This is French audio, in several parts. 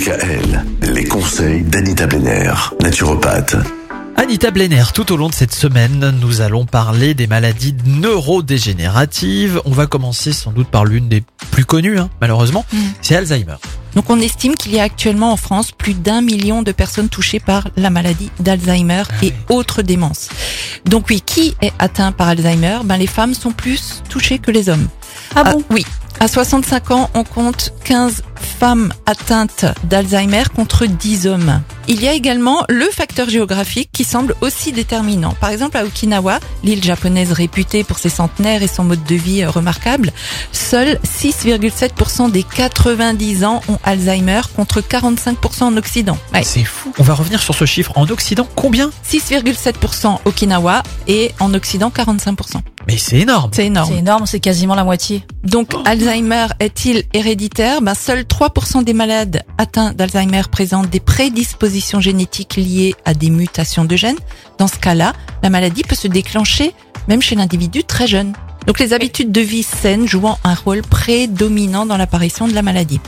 DKL, les conseils d'Anita Benner, naturopathe. Anita Blenner, tout au long de cette semaine, nous allons parler des maladies neurodégénératives. On va commencer sans doute par l'une des plus connues, hein, malheureusement, Mm. c'est Alzheimer. Donc on estime qu'il y a actuellement en France plus d'un million de personnes touchées par la maladie d'Alzheimer et autres démences. Donc oui, qui est atteint par Alzheimer? Ben les femmes sont plus touchées que les hommes. Ah bon? Oui. À 65 ans, on compte 15 femmes atteintes d'Alzheimer contre 10 hommes. Il y a également le facteur géographique qui semble aussi déterminant. Par exemple, à Okinawa, l'île japonaise réputée pour ses centenaires et son mode de vie euh, remarquable, seuls 6,7% des 90 ans ont Alzheimer contre 45% en Occident. Ouais. C'est fou. On va revenir sur ce chiffre. En Occident, combien? 6,7% Okinawa et en Occident 45%. Mais c'est énorme. C'est énorme. C'est énorme, c'est quasiment la moitié. Donc, Alzheimer est-il héréditaire? Ben, Seuls 3% des malades atteints d'Alzheimer présentent des prédispositions génétiques liées à des mutations de gènes. Dans ce cas-là, la maladie peut se déclencher même chez l'individu très jeune. Donc, les habitudes de vie saines jouant un rôle prédominant dans l'apparition de la maladie.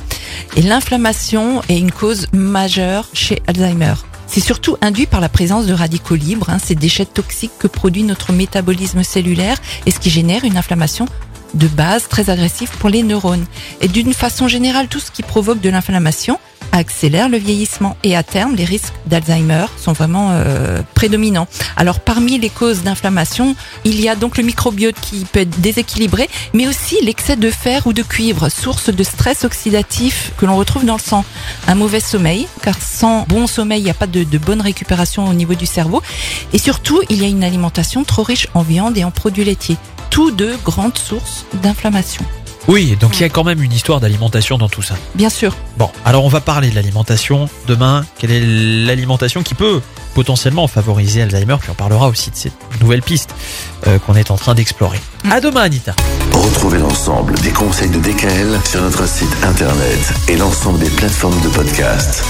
Et l'inflammation est une cause majeure chez Alzheimer. C'est surtout induit par la présence de radicaux libres, hein, ces déchets toxiques que produit notre métabolisme cellulaire et ce qui génère une inflammation de base très agressive pour les neurones. Et d'une façon générale, tout ce qui provoque de l'inflammation accélère le vieillissement et à terme, les risques d'Alzheimer sont vraiment euh, prédominants. Alors parmi les causes d'inflammation, il y a donc le microbiote qui peut être déséquilibré, mais aussi l'excès de fer ou de cuivre, source de stress oxydatif que l'on retrouve dans le sang. Un mauvais sommeil, car sans bon sommeil, il n'y a pas de, de bonne récupération au niveau du cerveau. Et surtout, il y a une alimentation trop riche en viande et en produits laitiers. Tous deux grandes sources d'inflammation. Oui, donc il y a quand même une histoire d'alimentation dans tout ça. Bien sûr. Bon, alors on va parler de l'alimentation demain. Quelle est l'alimentation qui peut potentiellement favoriser Alzheimer? Puis on parlera aussi de cette nouvelle piste euh, qu'on est en train d'explorer. À demain, Anita. Retrouvez l'ensemble des conseils de DKL sur notre site internet et l'ensemble des plateformes de podcast.